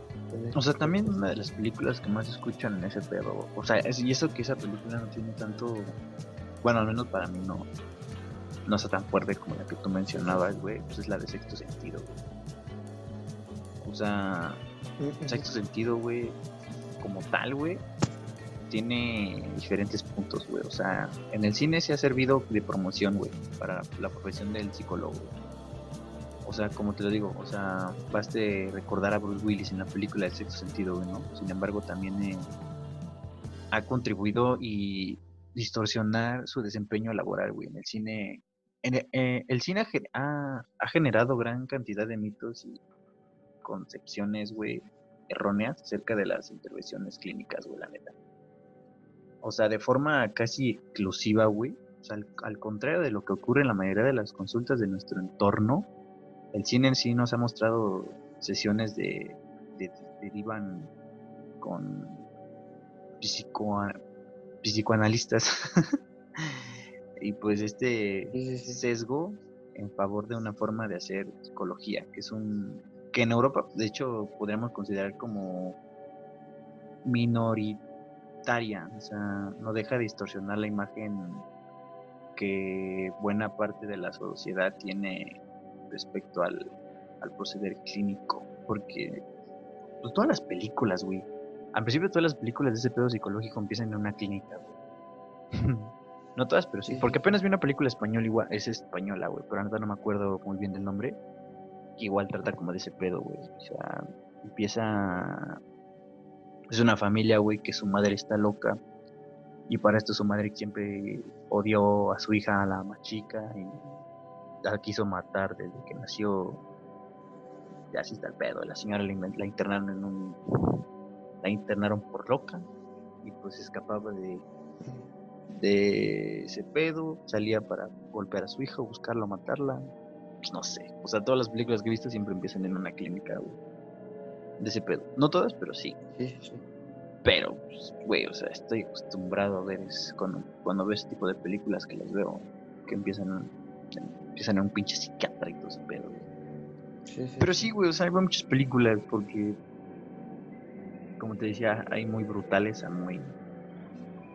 O sea, esto. también una de las películas que más escuchan en ese pedo. O sea, es- y eso que esa película no tiene tanto. Bueno, al menos para mí no. No está tan fuerte como la que tú mencionabas, güey. Pues es la de sexto sentido, güey. O sea, Ujú. sexto sentido, güey, como tal, güey, tiene diferentes puntos, güey. O sea, en el cine se ha servido de promoción, güey, para la profesión del psicólogo. O sea, como te lo digo, o sea, baste recordar a Bruce Willis en la película del sexto sentido, güey, ¿no? Sin embargo, también eh, ha contribuido y distorsionar su desempeño laboral, güey, en el cine. Eh, el cine ha- ha generado gran cantidad de mitos y concepciones, güey, erróneas acerca de las intervenciones clínicas, güey, la neta. O sea, de forma casi exclusiva, güey. O sea, al, al contrario de lo que ocurre en la mayoría de las consultas de nuestro entorno, el cine en sí nos ha mostrado sesiones de, de- derivan con psico, psicoanalistas y pues este sesgo en favor de una forma de hacer psicología, que es un que en Europa de hecho podríamos considerar como o sea, no deja de distorsionar la imagen que buena parte de la sociedad tiene respecto al, al proceder clínico, porque pues, todas las películas, güey, al principio todas las películas de ese pedo psicológico empiezan en una clínica, güey. No todas, pero sí. Porque apenas vi una película española igual, es española, güey, pero ahorita no me acuerdo muy bien del nombre. Que igual trata como de ese pedo, güey. O sea, empieza... Es una familia, güey, que su madre está loca. Y para esto su madre siempre odió a su hija, a la más chica, y la quiso matar desde que nació. Y así está el pedo. La señora la, internaron en un... La internaron por loca. Y pues escapaba de, de ese pedo, salía para golpear a su hija, buscarla, matarla. Pues no sé. O sea, todas las películas que he visto siempre empiezan en una clínica, güey. De ese pedo. No todas, pero sí. Sí, sí. Pero, pues, güey, o sea, estoy acostumbrado a ver es cuando, cuando veo ese tipo de películas que las veo, que empiezan, empiezan en un pinche psiquiatra y todo ese pedo, güey. Sí, sí, Pero sí, güey, o sea, hay muchas películas porque, como te decía, hay muy brutales a muy,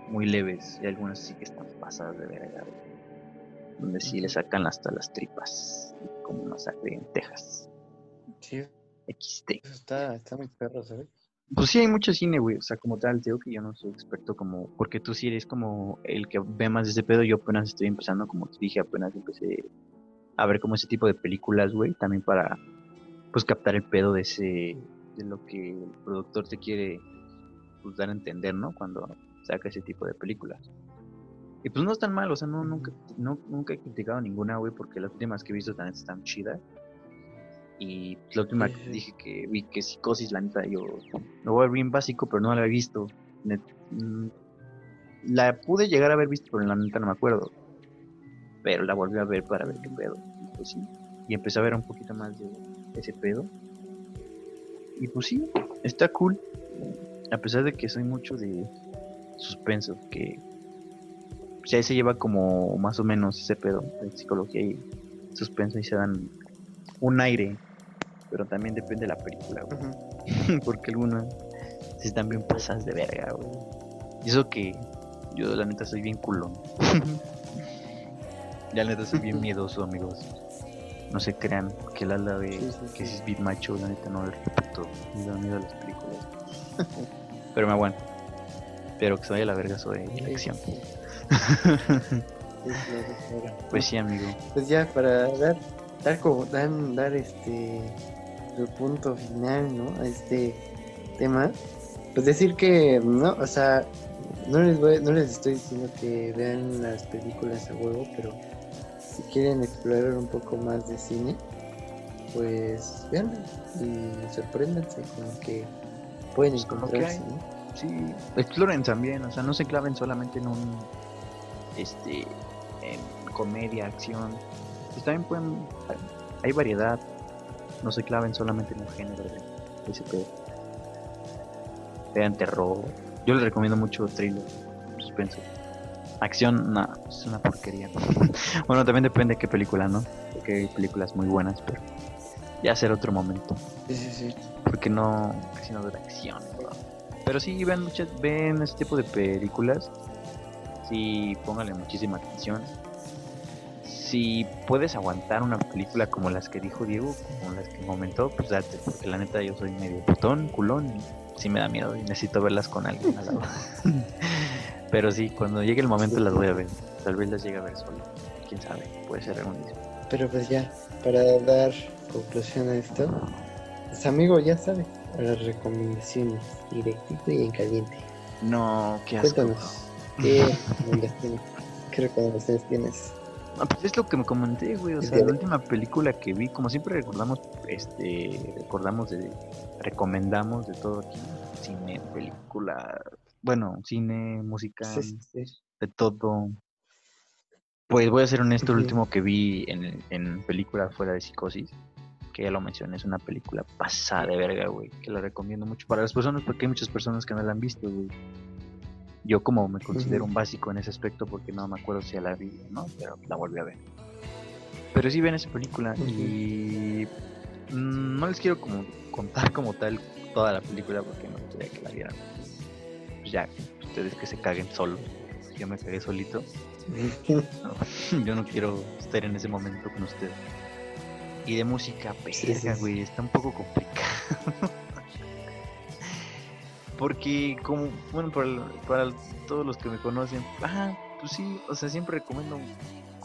muy leves. Y algunas sí que están pasadas de verga. Donde sí le sacan hasta las tripas, como masacre en Texas. Sí, XT. está, está muy perro, ¿sabes? Pues sí, hay mucho cine, güey. O sea, como tal, te digo que yo no soy experto como... Porque tú sí eres como el que ve más de ese pedo. Yo apenas estoy empezando, como te dije, apenas empecé a ver como ese tipo de películas, güey. También para, pues, captar el pedo de ese... De lo que el productor te quiere, pues, dar a entender, ¿no? Cuando saca ese tipo de películas. Y pues no es tan mal, o sea, no, nunca, no, nunca he criticado ninguna, güey, porque las últimas que he visto también están chidas. Y pues, la última que dije que vi que psicosis, la neta, yo lo voy a ver bien básico, pero no la he visto. Mm, la pude llegar a haber visto, pero la neta no me acuerdo. Pero la volví a ver para ver qué pedo. Y pues sí. Y empecé a ver un poquito más de ese pedo. Y pues sí, está cool. A pesar de que soy mucho de suspenso, que o sea, ahí se lleva como más o menos ese pedo de psicología y suspenso y se dan un aire, pero también depende de la película, güey. Porque algunas sí están bien pasadas de verga, güey. Y eso que yo la neta soy bien culón. Ya neta soy bien miedoso, amigos. No se crean que el ala de Sí, sí, que sí. si es beat macho, la neta no le respeto. Me da miedo a las películas. Pero me aguanto. Pero que se vaya a la verga la claro, claro. Pues sí, amigo. Pues ya, para dar, dar como, dar, dar este, el punto final, ¿no? A este tema, pues decir que, no, o sea, no les voy, no les estoy diciendo que vean las películas a huevo, pero si quieren explorar un poco más de cine, pues veanlo y sorpréndanse con lo que pueden encontrarse. Sí, exploren también, o sea, no se claven solamente en un este en comedia, acción. Pues también pueden hay variedad. No se claven solamente en un género de ese pedo. Vean terror. Yo les recomiendo mucho thriller, suspenso. Acción, no, es una porquería. bueno, también depende de qué película, ¿no? Porque hay películas muy buenas, pero ya será otro momento Sí, sí, sí. porque no casi no de acción pero sí ven muchas ven este tipo de películas sí póngale muchísima atención si puedes aguantar una película como las que dijo Diego como las que comentó pues date porque la neta yo soy medio putón culón y sí me da miedo y necesito verlas con alguien al lado. Pero sí cuando llegue el momento las voy a ver. Tal vez las llegue a ver solo. Quién sabe puede ser algún día. Pero pues ya, para dar conclusión a esto, pues amigo, ya sabe, las recomendaciones, directito y en caliente. no qué asco. Cuéntanos, ¿qué recomendaciones, qué recomendaciones tienes? Ah, pues es lo que me comenté, güey. O sea, la última película que vi, como siempre recordamos, este, recordamos de, recomendamos de todo aquí, cine, película, bueno, cine, música, Sí, sí, sí. de todo. Pues voy a ser honesto, el último que vi en, en película fuera de Psicosis, que ya lo mencioné, es una película pasada de verga, güey, que la recomiendo mucho para las personas, porque hay muchas personas que no la han visto, güey. Yo como me considero un básico en ese aspecto, porque no me acuerdo si la vi o no, pero la volví a ver. Pero sí ven esa película y mm, no les quiero como contar como tal toda la película porque me gustaría que la vieran. Pues ya, ustedes que se caguen solos. Yo me cagué solito. No, yo no quiero estar en ese momento con ustedes. Y de música, Sí, verga, sí, sí. güey, está un poco complicado. Porque como, bueno, para, todos los que me conocen, ah, pues sí, o sea, siempre recomiendo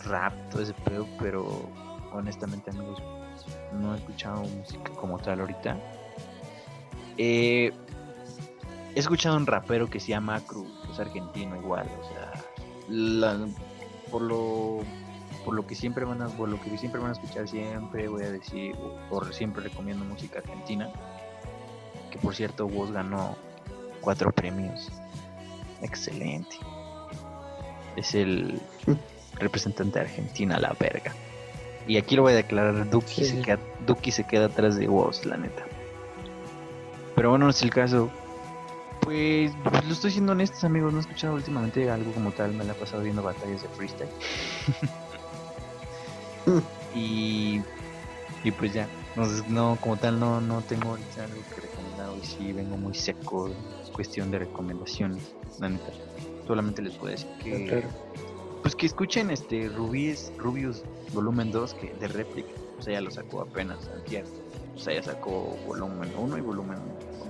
rap, todo ese pedo, pero honestamente, amigos, no he escuchado música como tal ahorita. Eh, he escuchado un rapero que se llama Cruz, es argentino igual, o sea, por lo por lo que siempre van a por lo que siempre van a escuchar siempre voy a decir o, siempre recomiendo música argentina que por cierto vos ganó cuatro premios. Excelente. Es el representante de Argentina la verga. Y aquí lo voy a declarar Duki Sí, se queda Duki se queda atrás de vos la neta. Pero bueno no es el caso. Pues, pues, lo estoy siendo honestos amigos, no he escuchado últimamente algo como tal, me la he pasado viendo batallas de freestyle. y, y pues ya, no, no, como tal no, no tengo algo que recomendar, hoy sí vengo muy seco cuestión de recomendaciones, la neta. Solamente les puedo decir que Claro. pues que escuchen este Rubius, Rubius volumen 2 que de réplica, o sea ya lo sacó apenas antier. O sea ya sacó volumen 1 y volumen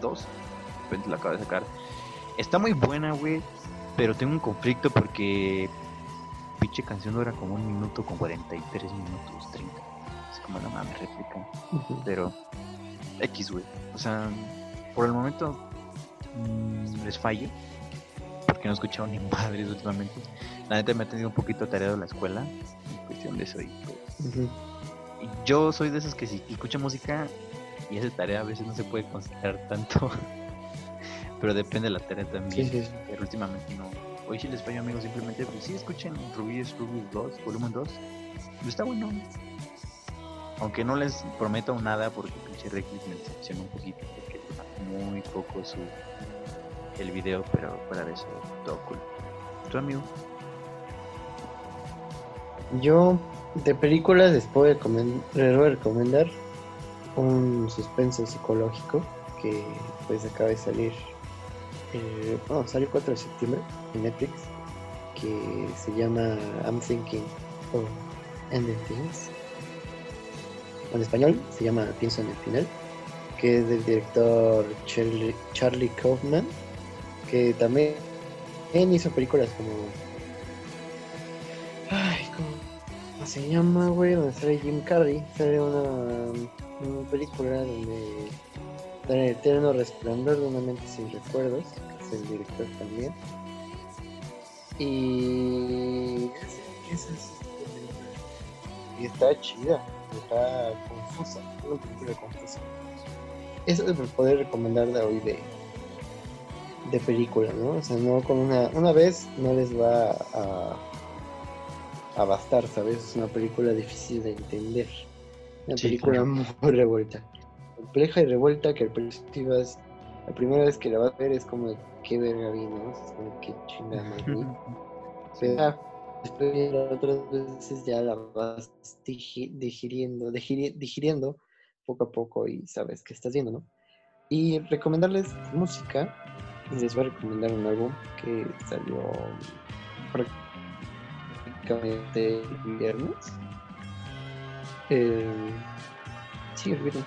2 de repente lo acaba de sacar. Está muy buena, güey. Pero tengo un conflicto porque pinche canción dura como un minuto con 43 minutos, 30. Es como no mames, réplica. Pero X, güey. O sea, por el momento mm, les fallo. Porque no he escuchado ni madres últimamente. La neta me ha tenido un poquito atareado la escuela. En cuestión de eso. Y, pues, yo soy de esos que si escucha música y esa tarea a veces no se puede concentrar tanto. Pero depende de la tarea también. Sí, sí, sí. Pero últimamente no. Hoy sí les fallo amigos, simplemente pues sí escuchen Rubius Rubius 2, volumen 2. Pues está bueno. Aunque no les prometo nada porque pinche Reckless me decepcionó un poquito porque muy poco su el video, pero fuera de eso, todo cool. ¿Tu amigo? Yo de películas les puedo recomendar un suspenso psicológico que pues acaba de salir, eh, salió el 4 de septiembre en Netflix, que se llama I'm Thinking, o and the Things. En español se llama Pienso en el final, que es del director Charlie, Charlie Kaufman, que también hizo películas como. Ay, ¿cómo se llama, güey? Donde sale Jim Carrey. Sale una, película donde. En el eterno resplandor de una mente sin recuerdos, que es el director también. Y. ¿Qué? Y está chida, está confusa, una película confusa. Eso es poder recomendar de hoy de, de película, ¿no? O sea, no con una, una vez no les va a, a bastar, ¿sabes? Es una película difícil de entender. Una película muy revuelta. Compleja y revuelta que al principio es, la primera vez que la vas a ver es como qué verga vino, es como qué chingada Pero después otras veces ya la vas digiriendo, digiriendo poco a poco y sabes qué estás viendo, ¿no? Y recomendarles música les voy a recomendar un álbum que salió prácticamente el viernes. Eh, sí, el viernes.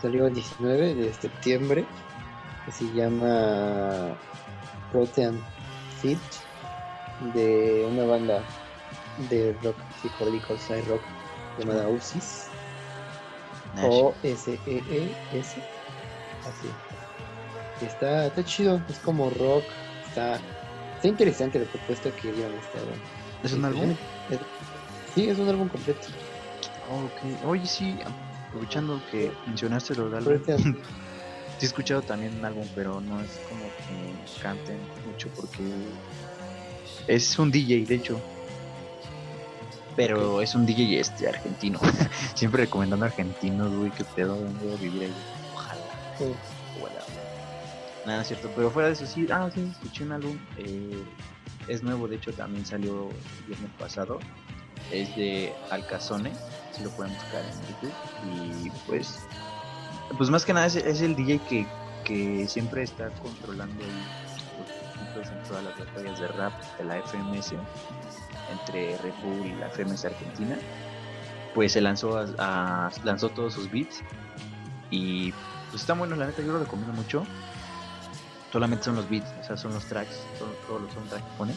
Salió el 19 de septiembre. Que se llama Protean Fit de una banda de rock psicodélico, side rock llamada Usis. O-S-E-E-S. Así. Está, está chido, es como rock, está, está interesante la propuesta que dieron álbum. ¿Es un álbum? sí, es un álbum completo. ok, oye sí, aprovechando que mencionaste lo del álbum, sí he escuchado también un álbum, pero no es como que canten mucho porque es un DJ, de hecho. Pero es un DJ este argentino. Siempre recomendando argentinos, güey, que pedo, voy a vivir ahí. Ojalá. Nada, cierto. Pero fuera de eso, sí, ah, sí, escuché un álbum. Eh, es nuevo, de hecho, también salió el viernes pasado. Es de Alcazone, si lo pueden buscar en YouTube. Y pues, pues más que nada es, el DJ que, que siempre está controlando los puntos en todas las batallas de rap de la FMS entre Red Bull y la FMS Argentina. Pues se lanzó a, lanzó todos sus beats y pues está bueno, la neta, yo lo recomiendo mucho solamente son los beats, o sea, son los tracks, son, todos los soundtracks que pone.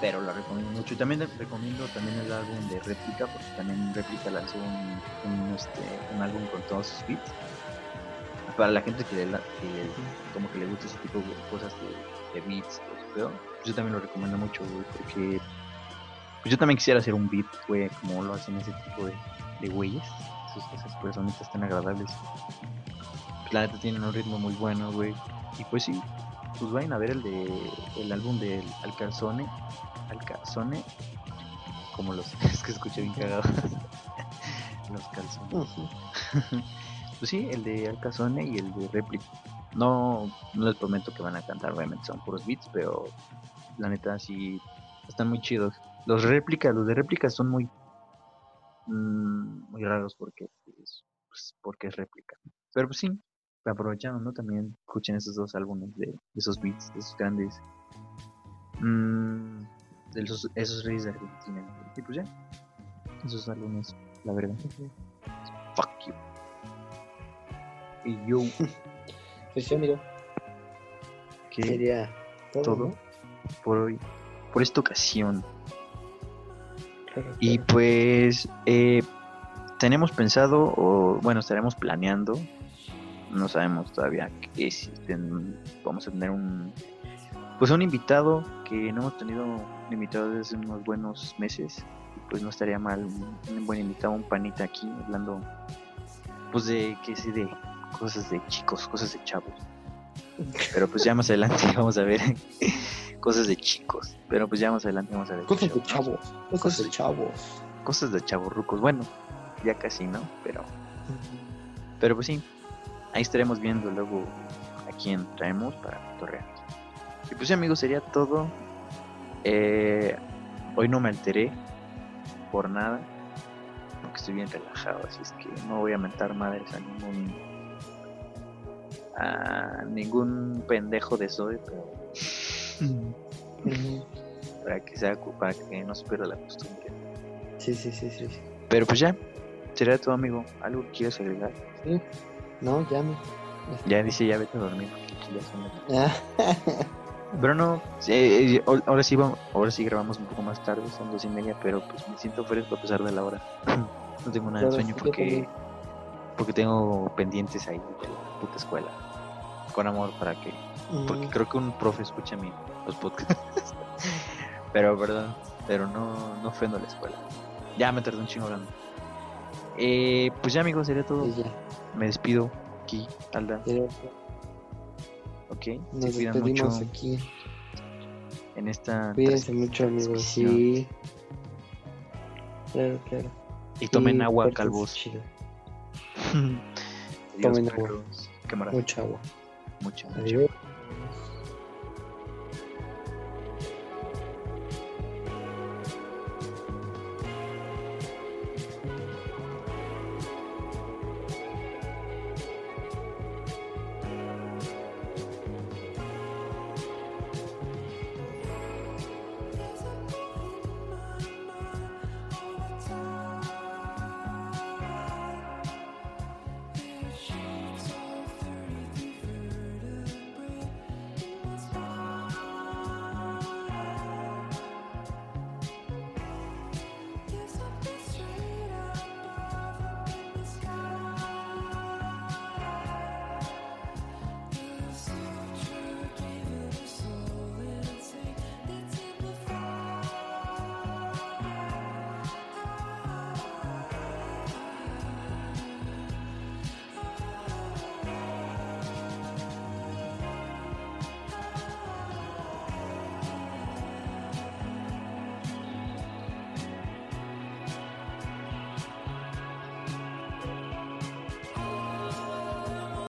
Pero la recomiendo mucho. Y también recomiendo también el álbum de Réplica, porque también Réplica lanzó un, este, un álbum con todos sus beats. Para la gente que, le, como que le gusta ese tipo de cosas de, beats, pues, yo también lo recomiendo mucho, porque pues yo también quisiera hacer un beat, güey, como lo hacen ese tipo de, de güeyes. Esas, personitas tan agradables. La tienen un ritmo muy bueno, güey y pues sí, pues vayan a ver el de el álbum del Alcazone, Alcazone, como los es que escuché bien cagado. los calzones. pues sí, el de Alcazone y el de Replica. No, no les prometo que van a cantar, obviamente son puros beats, pero la neta sí están muy chidos. Los réplicas, los de réplicas son muy mm, muy raros porque pues, pues, porque es réplica. Pero pues sí, aprovechando, ¿no? También escuchen esos dos álbumes de, esos beats, de esos grandes. Mmm, de esos, esos reyes de Argentina. Y pues ya, esos álbumes, la verdad. Fuck you. Y yo. pues ya, mira. Que sería todo, por hoy, por esta ocasión. Y pues eh, tenemos pensado, o bueno, estaremos planeando no sabemos todavía que vamos a tener un pues un invitado que no hemos tenido un invitado desde unos buenos meses. Pues no estaría mal un, buen invitado un panita aquí hablando pues de que sí de cosas de chicos cosas de chavos. Pero pues ya más adelante vamos a ver cosas de chicos. Pero pues ya más adelante vamos a ver cosas de chavos cosas de chavos. cosas de chavos rucos bueno ya casi no pero pero pues sí ahí estaremos viendo luego a quién traemos para torrear. Y pues amigos, sería todo. Eh, hoy no me alteré por nada, aunque estoy bien relajado, así es que no voy a mentar madres a ningún a ningún pendejo de Zoe, pero para que sea para que no se pierda la costumbre. Sí, sí, sí, sí. sí. Pero pues ya, será tu amigo. ¿Algo que quieras agregar? Sí. No, llame. Ya dice, ya vete a dormir. porque ya las- Ah, Pero no, sí, eh, ahor- ahora sí vamos, ahora sí grabamos un poco más tarde, son dos y media, pero pues me siento fresco a pesar de la hora. No tengo nada de sueño sí, porque, porque tengo pendientes ahí de la puta escuela. Con amor para que, porque mm, creo que un profe escucha mi, los podcasts. pero perdón, pero no, no ofendo a la escuela. Ya me tardé un chingo hablando. Eh, pues ya amigos, sería todo. sí. Me despido aquí, Alda, Pero ok. Nos Se cuidan mucho aquí. en esta Cuídense mucho, amigos. Sí. Claro, claro. Y tomen agua, calvos. Tomen agua. Mucha agua. Mucho. Adiós.